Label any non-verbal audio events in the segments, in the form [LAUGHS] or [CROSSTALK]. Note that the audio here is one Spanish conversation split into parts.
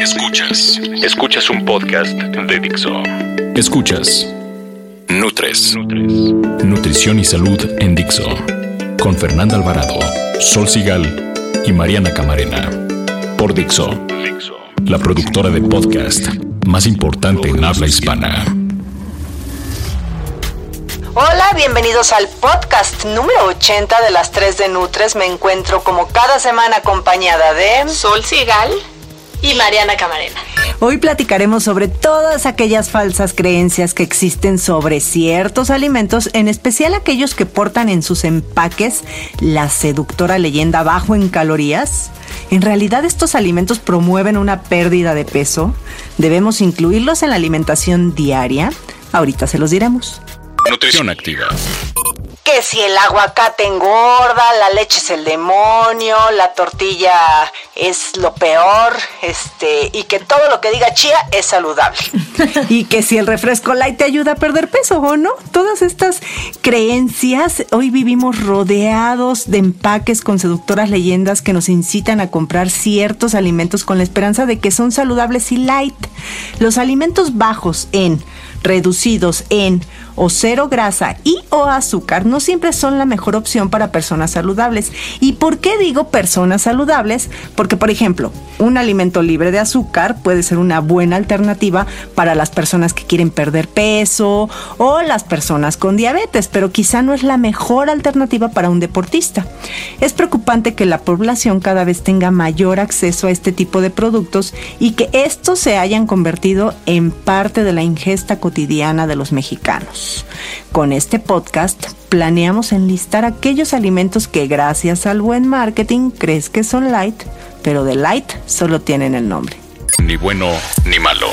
Escuchas. Escuchas un podcast de Dixo. Escuchas. Nutres. Nutrición y salud en Dixo. Con Fernanda Alvarado, Sol Sigal y Mariana Camarena. Por Dixo. La productora de podcast más importante en habla hispana. Hola, bienvenidos al podcast número 80 de las 3 de Nutres. Me encuentro como cada semana acompañada de Sol Sigal y Mariana Camarena. Hoy platicaremos sobre todas aquellas falsas creencias que existen sobre ciertos alimentos, en especial aquellos que portan en sus empaques la seductora leyenda bajo en calorías. ¿En realidad estos alimentos promueven una pérdida de peso? ¿Debemos incluirlos en la alimentación diaria? Ahorita se los diremos. Nutrición activa. Que si el aguacate engorda, la leche es el demonio, la tortilla es lo peor, este, y que todo lo que diga chía es saludable. [LAUGHS] y que si el refresco light te ayuda a perder peso o no. Todas estas creencias, hoy vivimos rodeados de empaques con seductoras leyendas que nos incitan a comprar ciertos alimentos con la esperanza de que son saludables y light. Los alimentos bajos en, reducidos en o cero grasa y o azúcar no siempre son la mejor opción para personas saludables. ¿Y por qué digo personas saludables? Porque, por ejemplo, un alimento libre de azúcar puede ser una buena alternativa para las personas que quieren perder peso o las personas con diabetes, pero quizá no es la mejor alternativa para un deportista. Es preocupante que la población cada vez tenga mayor acceso a este tipo de productos y que estos se hayan convertido en parte de la ingesta cotidiana de los mexicanos. Con este podcast planeamos enlistar aquellos alimentos que gracias al buen marketing crees que son light, pero de light solo tienen el nombre. Ni bueno ni malo.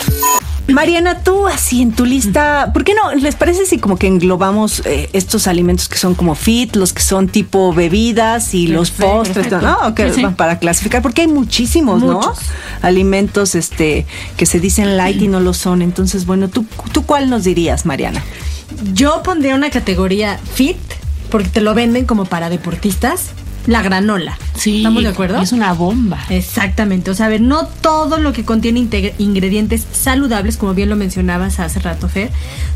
Mariana, tú así en tu lista, ¿por qué no? ¿Les parece si como que englobamos eh, estos alimentos que son como fit, los que son tipo bebidas y los postres, ¿no? Ok, para clasificar, porque hay muchísimos, ¿no? Alimentos este que se dicen light y no lo son. Entonces, bueno, ¿tú, tú cuál nos dirías, Mariana? Yo pondría una categoría fit, porque te lo venden como para deportistas. La granola. Sí. ¿Estamos de acuerdo? Es una bomba. Exactamente. O sea, a ver, no todo lo que contiene ingredientes saludables, como bien lo mencionabas hace rato, Fer,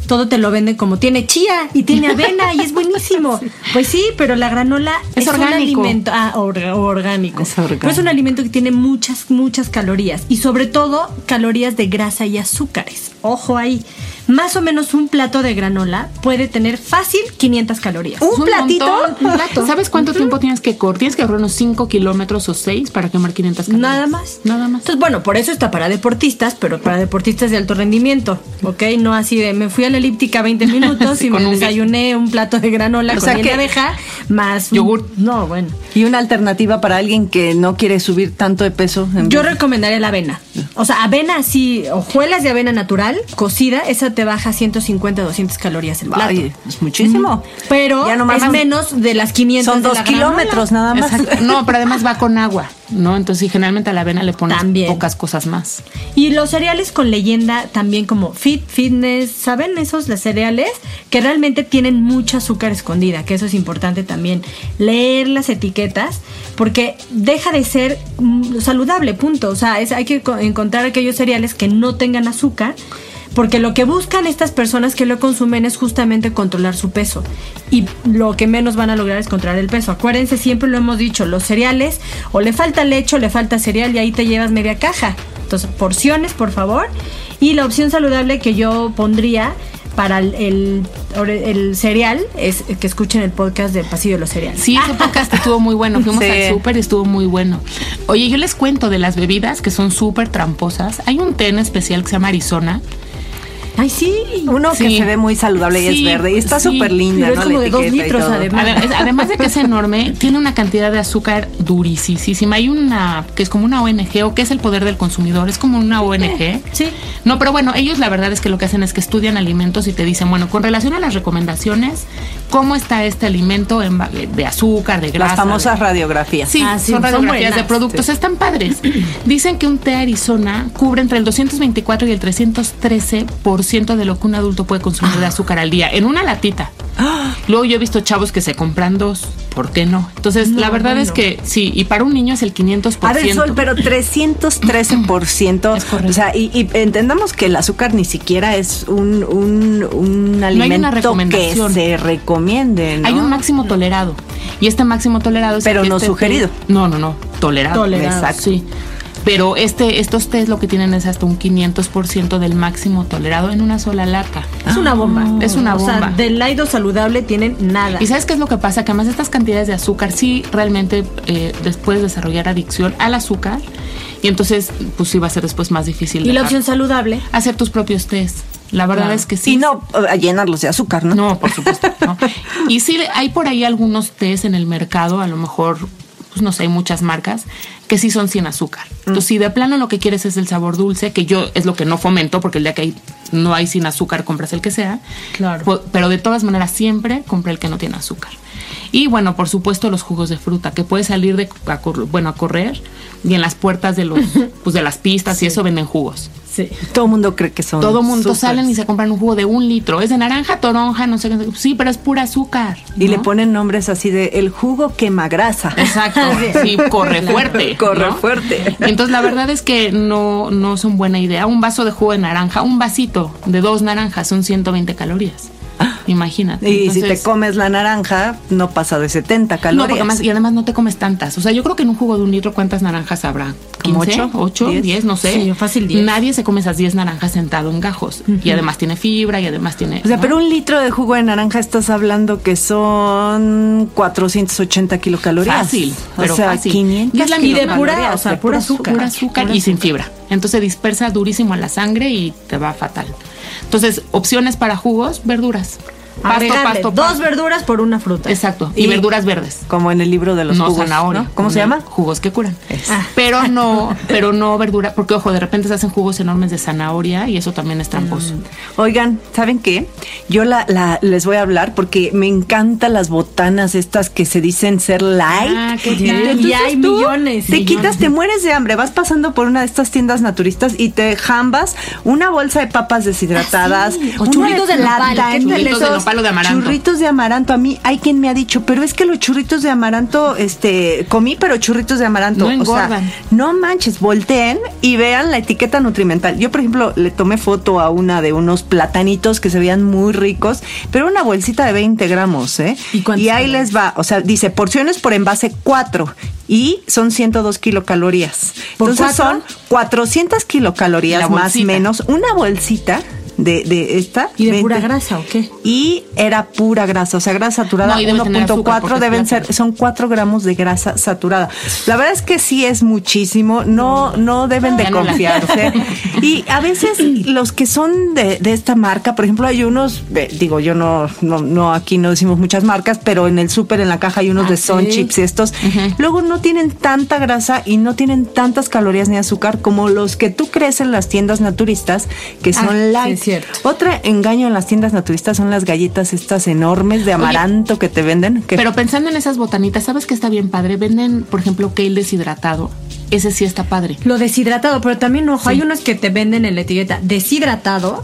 todo te lo venden como tiene chía y tiene avena y es buenísimo. [LAUGHS] Pues sí, pero la granola Es un orgánico. alimento ah, or- orgánico. Es orgánico. Pero es un alimento que tiene muchas, muchas calorías y sobre todo calorías de grasa y azúcares. Ojo ahí. Más o menos un plato de granola puede tener fácil 500 calorías. ¿Un platito? montón, un plato. ¿Sabes cuánto tiempo tienes que correr? Tienes que correr unos 5 kilómetros o 6 para quemar 500 calorías. Nada más. Nada más. Entonces, bueno, por eso está para deportistas, pero para deportistas de alto rendimiento, ¿ok? No así de, me fui a la elíptica 20 minutos [LAUGHS] Sí, y me un desayuné un plato de granola O con sea que- de abeja más un- Yogur. No, bueno. Y una alternativa para alguien que no quiere subir tanto de peso. Yo vez- recomendaría la avena. O sea, avena así, hojuelas de avena natural, cocida, esa te baja 150, 200 calorías el plato. Ay, es muchísimo. Pero Ya nomás- es menos de las 500 Son de dos la kilómetros nada más. Exacto. [LAUGHS] No, pero además va con agua, ¿no? Entonces, generalmente a la avena le pones También. pocas cosas más. Y los cereales con leyenda también como fit, fitness, ¿saben esos? Los cereales que realmente tienen mucha azúcar escondida, que eso es importante también. Leer las etiquetas porque deja de ser mm, saludable, punto. O sea, es, hay que co- encontrar aquellos cereales que no tengan azúcar. Porque lo que buscan estas personas que lo consumen es justamente controlar su peso. Y lo que menos van a lograr es controlar el peso. Acuérdense, siempre lo hemos dicho, los cereales o le falta leche o le falta cereal y ahí te llevas media caja. Entonces, porciones, por favor. Y la opción saludable que yo pondría para el, el, el cereal es que escuchen el podcast del pasillo de los cereales. Sí, ese podcast estuvo muy bueno. [LAUGHS] Fuimos Sí. al súper y estuvo muy bueno. Oye, yo les cuento de las bebidas que son súper tramposas. Hay un té en especial que se llama Arizona, Ay, sí. Uno que se ve muy saludable y es verde. Y está sí, súper linda, pero es ¿no? como La de dos litros, además. Adem- Además de que es enorme, tiene una cantidad de azúcar durisísima. Hay una que es como una ONG o que es el poder del consumidor, es como una ONG. Sí. No, pero bueno, ellos la verdad es que lo que hacen es que estudian alimentos y te dicen, bueno, con relación a las recomendaciones, ¿cómo está este alimento en, de azúcar, de grasa? Las famosas de- radiografías. Sí, Ah, sí, son son radiografías de productos, están padres. Dicen que un té Arizona cubre entre el 224 y el 313% de lo que un adulto puede consumir de azúcar al día en una latita. Luego yo he visto chavos que se compran dos, ¿por qué no? Entonces, la verdad es que sí, y para un niño es el 500%. A ver, Sol, pero 313%. Es correcto. O sea, y, y entendamos que el azúcar ni siquiera es un, un, un alimento que se recomiende. Hay un máximo tolerado. Y este máximo tolerado es Pero no este sugerido. no, no, no. Tolerado. Tolerado. Exacto. Sí. Pero este, estos test lo que tienen es hasta un 500% del máximo tolerado en una sola lata. Es una bomba. Es una O sea, bomba. del laido saludable tienen nada. ¿Y sabes qué es lo que pasa? Que además estas cantidades de azúcar sí realmente eh, después desarrollar adicción al azúcar y entonces pues sí va a ser después más difícil Y la opción saludable. hacer tus propios test. La verdad Claro. es que sí. Y no eh, llenarlos de azúcar, ¿no? No, por supuesto. no. Y sí, hay por ahí algunos test en el mercado, a lo mejor, pues no sé, hay muchas marcas que sí son sin azúcar. Entonces, si de plano lo que quieres es el sabor dulce, que yo es lo que no fomento, porque el día que hay, no hay sin azúcar, compras el que sea. Claro. Pu- Pero de todas maneras, siempre compra el que no tiene azúcar. Y bueno, por supuesto, los jugos de fruta, que puedes salir de, a, cor- bueno, a correr y en las puertas de, los, [LAUGHS] pues de las pistas y eso venden jugos. Sí. Todo el mundo cree que son. Todo mundo salen y se compran un jugo de un litro. Es de naranja, toronja, no sé qué. Sí, pero es pura azúcar. Y le ponen nombres así de el jugo quema grasa. Exacto. [LAUGHS] Sí, corre fuerte. [LAUGHS] Corre ¿no? fuerte. Entonces, la verdad es que no, no son buena idea. Un vaso de jugo de naranja, un vasito de dos naranjas son 120 calorías. Imagínate. Y si te comes la naranja, no pasa de 70 no, calorías. porque además, y además no te comes tantas. O sea, yo creo que en un jugo de un litro, ¿cuántas naranjas habrá? ¿Como ¿15? ocho? ¿8? ¿Diez? ¿10? No sé. Sí, fácil diez. Nadie se come esas 10 naranjas sentado en gajos. Y además tiene fibra y además tiene. O sea, ¿no? pero un litro de jugo de naranja estás hablando que son 480 kilocalorías. Fácil, pero o sea, fácil. 500 Y es la Y de pura, o sea, pura azúcar. pura azúcar Pura y sin fibra. Entonces se dispersa durísimo a la sangre y te va fatal. Entonces, opciones para jugos, verduras. Pasto, Agregarle pasto, dos pasto. verduras por una fruta. Exacto. Y, Y- verduras verdes. Como en el libro de los no jugos. zanahoria. ¿no? ¿Cómo se llama? Jugos que curan. Ah. Pero [LAUGHS] no, pero no verdura, porque ojo, de repente se hacen jugos enormes de zanahoria y eso también es tramposo. Oigan, ¿saben qué? Yo la, la- les voy a hablar porque me encantan las botanas estas que se dicen ser light. Ah, qué Y tal. y hay tú millones. Te millones. quitas, te mueres de hambre. Vas pasando por una de estas tiendas naturistas y te jambas una bolsa de papas deshidratadas. Ah, sí. O una churritos de nopal, plátano, ¿qué tal Churritos de nopal o de amaranto. Churritos de amaranto. A mí hay quien me ha dicho, pero es que los churritos de amaranto, este, comí, pero churritos de amaranto. No o sea, no manches, volteen y vean la etiqueta nutrimental. Yo, por ejemplo, le tomé foto a una de unos platanitos que se veían muy ricos, pero una bolsita de 20 gramos, ¿eh? ¿Y ahí les va, o sea, dice porciones por envase 4 y son 102 kilocalorías. ¿Por Entonces cuatro? son 400 kilocalorías más o menos, una bolsita de, de esta. ¿Y de 20. pura grasa o qué? Y era pura grasa, o sea, grasa saturada No, y debe tener azúcar porque 1.4 es deben ser, son 4 gramos de grasa saturada. La verdad es que sí es muchísimo, no, no deben de confiarse. [LAUGHS] Y a veces los que son de, de esta marca, por ejemplo, hay unos, eh, digo, yo no, no, no, aquí no decimos muchas marcas, pero en el súper, en la caja hay unos Ah, de Son sí. Chips y estos. Luego no tienen tanta grasa y no tienen tantas calorías ni azúcar como los que tú crees en las tiendas naturistas, que son Ah, light. Cierto. Otra engaño en las tiendas naturistas son las galletas estas enormes de amaranto que te venden. Que Pero pensando en esas botanitas, ¿sabes qué está bien padre? Venden, por ejemplo, kale deshidratado. Ese sí está padre. Lo deshidratado, pero también, ojo, hay unos que te venden en la etiqueta deshidratado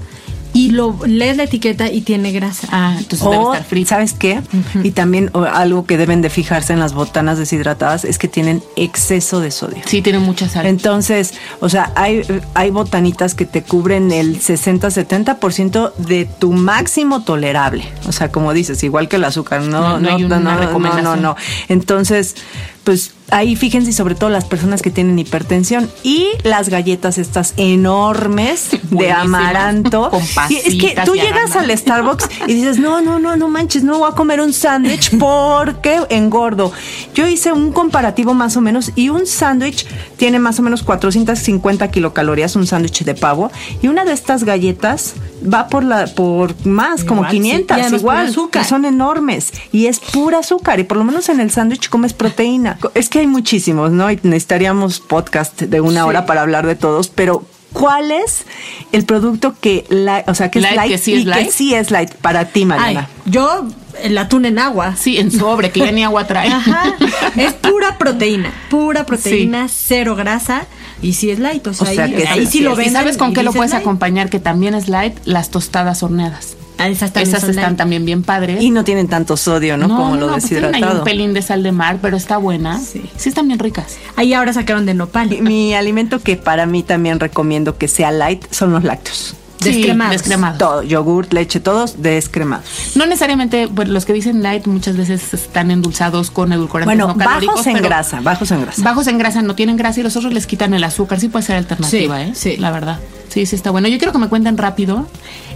y lo lees la etiqueta y tiene grasa. Ah, entonces debe o, estar frito. ¿sabes qué? Y también o, algo que deben de fijarse en las botanas deshidratadas es que tienen exceso de sodio. Sí, tiene mucha sal. Entonces, o sea, hay, hay botanitas que te cubren el 60-70% de tu máximo tolerable. O sea, como dices, igual que el azúcar, no, No, no no, hay no, una no, no, no. Entonces, pues ahí fíjense sobre todo las personas que tienen hipertensión y las galletas estas enormes de amaranto. Con Y es que tú llegas al Starbucks y dices, no, no, no, no manches, no voy a comer un sándwich porque engordo. Yo hice un comparativo más o menos y un sándwich tiene más o menos 450 kilocalorías, un sándwich de pavo, y una de estas galletas va por la por más como Igual, sí. 500 Y además igual son enormes y es pura azúcar y por lo menos en el sándwich comes proteína es que hay muchísimos no y necesitaríamos podcast de una hora para hablar de todos pero ¿Cuál es el producto que, la, o sea, que Light, es light que sí y es que light? sí es light para ti, Ay, Mariana? yo el atún en agua. Sí, en sobre, que ya ni agua trae. Ajá. Es pura proteína, pura proteína, cero grasa y si es light, o sea, O sea, ahí, que ahí sí, sí lo ven. ¿Y sabes con qué lo puedes acompañar? Que también es light, las tostadas horneadas. Ah, esas también Esas son están light. también bien padres. Y no tienen tanto sodio, ¿no? Como lo pues tienen ahí deshidratado. un pelín de sal de mar, pero está buena. Sí. Sí, están bien ricas. Ahí ahora sacaron de nopal. Mi, mi alimento que para mí también recomiendo que sea light son los lácteos. Descremados. Descremados. Todo, yogurt, leche, todos descremados. No necesariamente, pues, los que dicen light muchas veces están endulzados con edulcorantes Bueno, no calóricos. bajos en grasa, bajos en grasa. Bajos en grasa no tienen grasa y los otros les quitan el azúcar. Sí puede ser alternativa, Sí, ¿eh? sí. La verdad. Sí, sí está bueno. Yo quiero que me cuenten rápido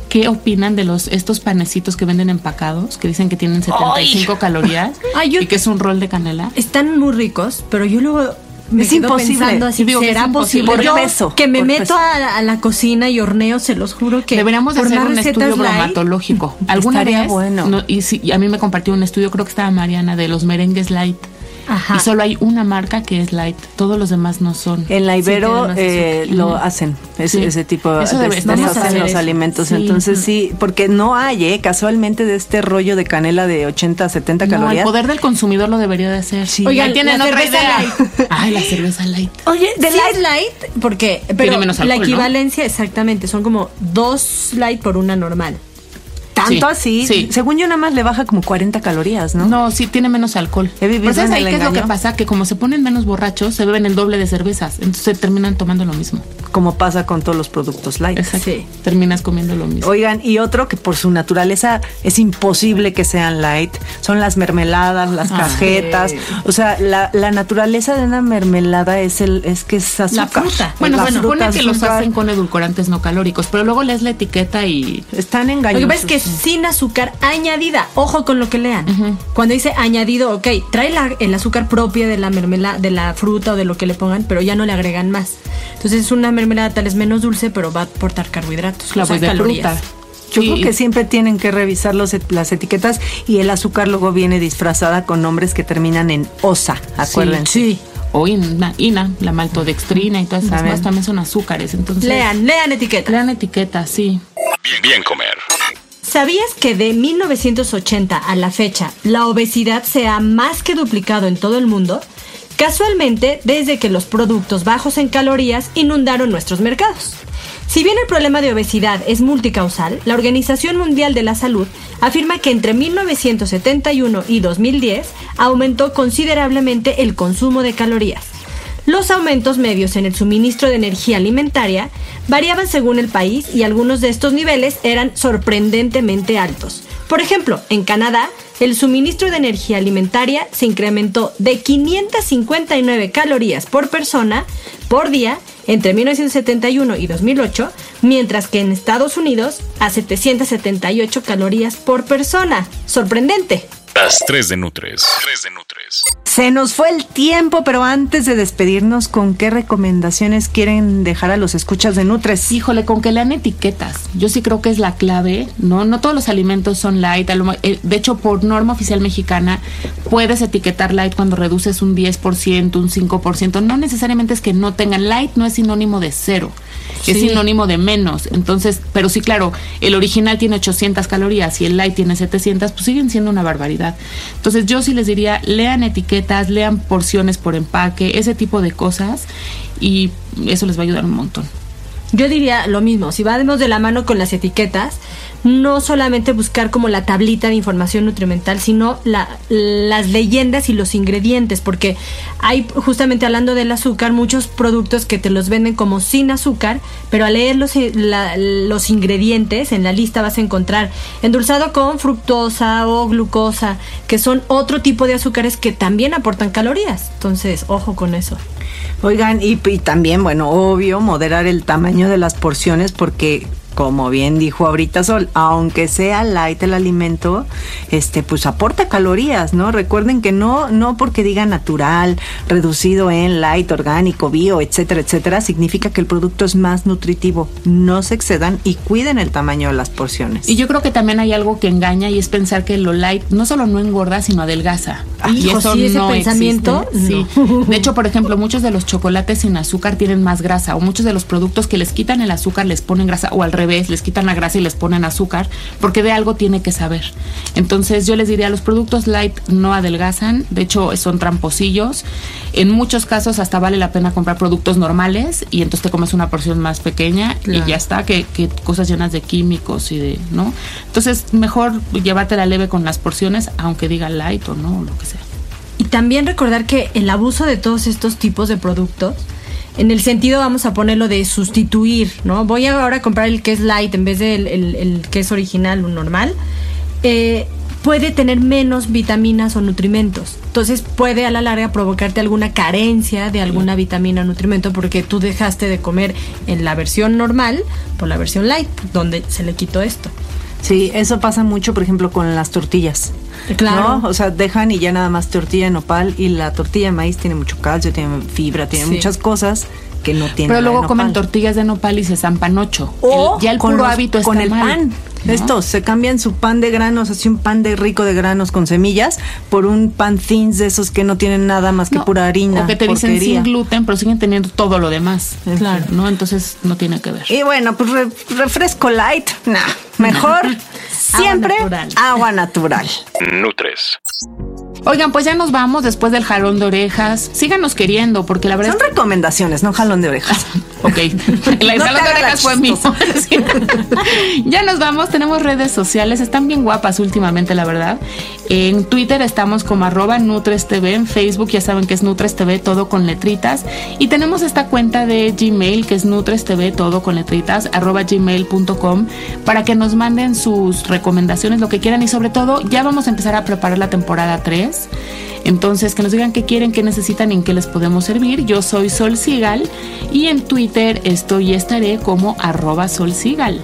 qué opinan de los estos panecitos que venden empacados, que dicen que tienen 75 calorías Ay, yo- y que es un rol de canela. Están muy ricos, pero yo luego me Es imposible. así, Sí, digo ¿será es posible? Por Yo peso, que me por meto a, a la cocina y horneo, se los juro que Deberíamos por hacer un estudio bromatológico. [LAUGHS] ¿Alguna vez? bueno. no, y, y a mí me compartió un estudio, creo que estaba Mariana, de los merengues light. Ajá. Y solo hay una marca que es light. Todos los demás no son. En la Ibero eh, lo hacen, ese, Sí. ese tipo de, Eso los eso. alimentos. Sí. Entonces sí, porque no hay, eh, casualmente de este rollo de canela de 80 a 70 No, el calorías. poder del consumidor lo debería de hacer. Sí. Oigan, Ahí tienen la otra cerveza idea. light. [LAUGHS] Ay, la cerveza light. Oye, de Sí light light, porque pero menos la alcohol, ¿no? equivalencia exactamente son como dos light por una normal. Tanto Sí, así, sí. según yo nada más le baja como 40 calorías, ¿no? ¿no? sí, tiene menos alcohol. He vivido Pero ¿sabes en ahí el qué es lo que pasa? Que como se ponen menos borrachos, se beben el doble de cervezas. Entonces terminan tomando lo mismo. Como pasa con todos los productos light. Exacto. Sí. Terminas comiendo lo mismo. Oigan, y otro que por su naturaleza es imposible que sean light, son las mermeladas, las Ah. cajetas. O sea, la, la naturaleza de una mermelada es el es que es azúcar. fruta. Bueno, La supone fruta, que los hacen con edulcorantes no calóricos, pero luego lees la etiqueta y Están Lo engañosos. que pasa es que sin azúcar añadida. Ojo con lo que lean. Cuando dice añadido, ok, trae la- el azúcar propia de la mermelada, de la fruta o de lo que le pongan, pero ya no le agregan más. Entonces es una mermelada tal vez menos dulce, pero va a aportar carbohidratos. la o sea, pues de calorías. fruta. Yo Sí, creo que siempre tienen que revisar los et- las etiquetas y el azúcar luego viene disfrazada con nombres que terminan en osa, acuérdense. Sí. O ina, ina, la maltodextrina y todas esas más también son azúcares. Entonces, Lean, lean etiqueta. Lean etiquetas, sí. Bien comer. ¿Sabías que de 1980 a la fecha la obesidad se ha más que duplicado en todo el mundo? Casualmente, desde que los productos bajos en calorías inundaron nuestros mercados. Si bien el problema de obesidad es multicausal, la Organización Mundial de la Salud afirma que entre 1971 y 2010 aumentó considerablemente el consumo de calorías. Los aumentos medios en el suministro de energía alimentaria variaban según el país y algunos de estos niveles eran sorprendentemente altos. Por ejemplo, en Canadá, el suministro de energía alimentaria se incrementó de 559 calorías por persona por día entre 1971 y 2008, mientras que en Estados Unidos a 778 calorías por persona. Sorprendente. Las 3 de Nutres. 3 de Nutres. Se nos fue el tiempo, pero antes de despedirnos, ¿con qué recomendaciones quieren dejar a los escuchas de Nutres? Híjole, con que lean etiquetas. Yo sí creo que es la clave, ¿no? No todos los alimentos son light. eh, De hecho, por norma oficial mexicana, puedes etiquetar light cuando reduces un 10%, un 5%. No necesariamente es que no tengan light, no es sinónimo de cero. Es sinónimo de menos. Entonces, pero sí, claro, el original tiene 800 calorías y el light tiene 700, pues siguen siendo una barbaridad. Entonces, yo sí les diría, lean etiquetas, lean porciones por empaque, ese tipo de cosas y eso les va a ayudar un montón. Yo diría lo mismo, si vamos de la mano con las etiquetas, no solamente buscar como la tablita de información nutrimental, sino las leyendas y los ingredientes, porque hay justamente hablando del azúcar, muchos productos que te los venden como sin azúcar, pero al leer los, los ingredientes en la lista vas a encontrar endulzado con fructosa o glucosa, que son otro tipo de azúcares que también aportan calorías. Entonces, ojo con eso. Oigan, y también, bueno, obvio, moderar el tamaño de las porciones porque como bien dijo ahorita Sol, aunque sea light el alimento, este, pues aporta calorías, ¿no? Recuerden que no, no porque diga natural, reducido en light, orgánico, bio, etcétera, etcétera, significa que el producto es más nutritivo. No se excedan y cuiden el tamaño de las porciones. Y yo creo que también hay algo que engaña y es pensar que lo light no solo no engorda, sino adelgaza. y eso ese pensamiento, sí. De hecho, por ejemplo, muchos de los chocolates sin azúcar tienen más grasa o muchos de los productos que les quitan el azúcar les ponen grasa o al revés, les quitan la grasa y les ponen azúcar, porque de algo tiene que saber. Entonces yo les diría, los productos light no adelgazan, de hecho son tramposillos. En muchos casos hasta vale la pena comprar productos normales y entonces te comes una porción más pequeña y ya está, que, que, cosas llenas de químicos y de, ¿no? Entonces mejor llevártela leve con las porciones, aunque diga light o no, lo que sea. Y también recordar que el abuso de todos estos tipos de productos en el sentido, vamos a ponerlo de sustituir, ¿no? Voy ahora a comprar el que es light en vez del el, el que es original o normal. Eh, puede tener menos vitaminas o nutrimentos. Entonces puede a la larga provocarte alguna carencia de alguna vitamina o nutrimento porque tú dejaste de comer en la versión normal por la versión light, donde se le quitó esto. Sí, eso pasa mucho, por ejemplo, con las tortillas. Claro. O sea, dejan y ya nada más tortilla de nopal y la tortilla de maíz tiene mucho calcio, tiene fibra, tiene muchas cosas que no tienen. Pero luego comen tortillas de nopal y se zampan ocho. O ya el puro hábito está con el mal. pan. Esto, se cambian su pan de granos, así un pan de rico de granos con semillas, por un pan thins de esos que no tienen nada más que pura harina. O que te dicen sin gluten, pero siguen teniendo todo lo demás. Claro. ¿No? Entonces no tiene que ver. Y bueno, pues refresco light, nah, mejor [LAUGHS] siempre agua natural. Nutres. Oigan, pues ya nos vamos después del jalón de orejas. Síganos queriendo, porque la verdad. Son recomendaciones, no jalón de orejas. [LAUGHS] ok. El jalón de orejas fue mío. [LAUGHS] ya nos vamos. Tenemos redes sociales. Están bien guapas últimamente, la verdad. En Twitter estamos como arroba NutresTV. En Facebook ya saben que es NutresTV, todo con letritas. Y tenemos esta cuenta de Gmail que es NutresTV, todo con letritas, arroba gmail.com, para que nos manden sus recomendaciones, lo que quieran. Y sobre todo, ya vamos a empezar a preparar la temporada 3 entonces, que nos digan qué quieren, qué necesitan y en qué les podemos servir. Yo soy Sol Sigal y en Twitter estoy y estaré como arroba Sol Sigal.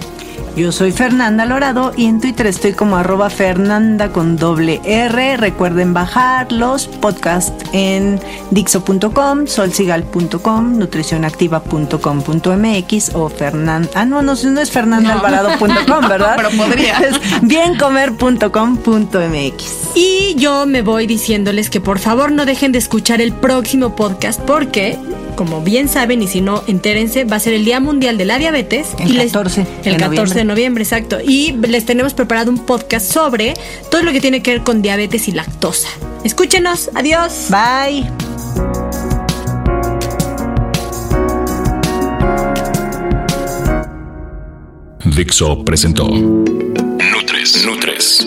Yo soy Fernanda Lorado y en Twitter estoy como arroba Fernanda con doble R. Recuerden bajar los podcasts en dixo.com, solsigal.com, nutricionactiva.com.mx o Fernanda. Ah, no, no, no es fernandaalvarado.com, [LAUGHS] ¿verdad? Pero podría. [LAUGHS] Es biencomer.com.mx. Y yo me voy diciéndoles que por favor no dejen de escuchar el próximo podcast porque como bien saben, y si no, entérense, va a ser el Día Mundial de la Diabetes. El 14. el 14 de noviembre, exacto. Y les tenemos preparado un podcast sobre todo lo que tiene que ver con diabetes y lactosa. Escúchenos. Adiós. Bye. Dixo presentó Nutres. Nutres.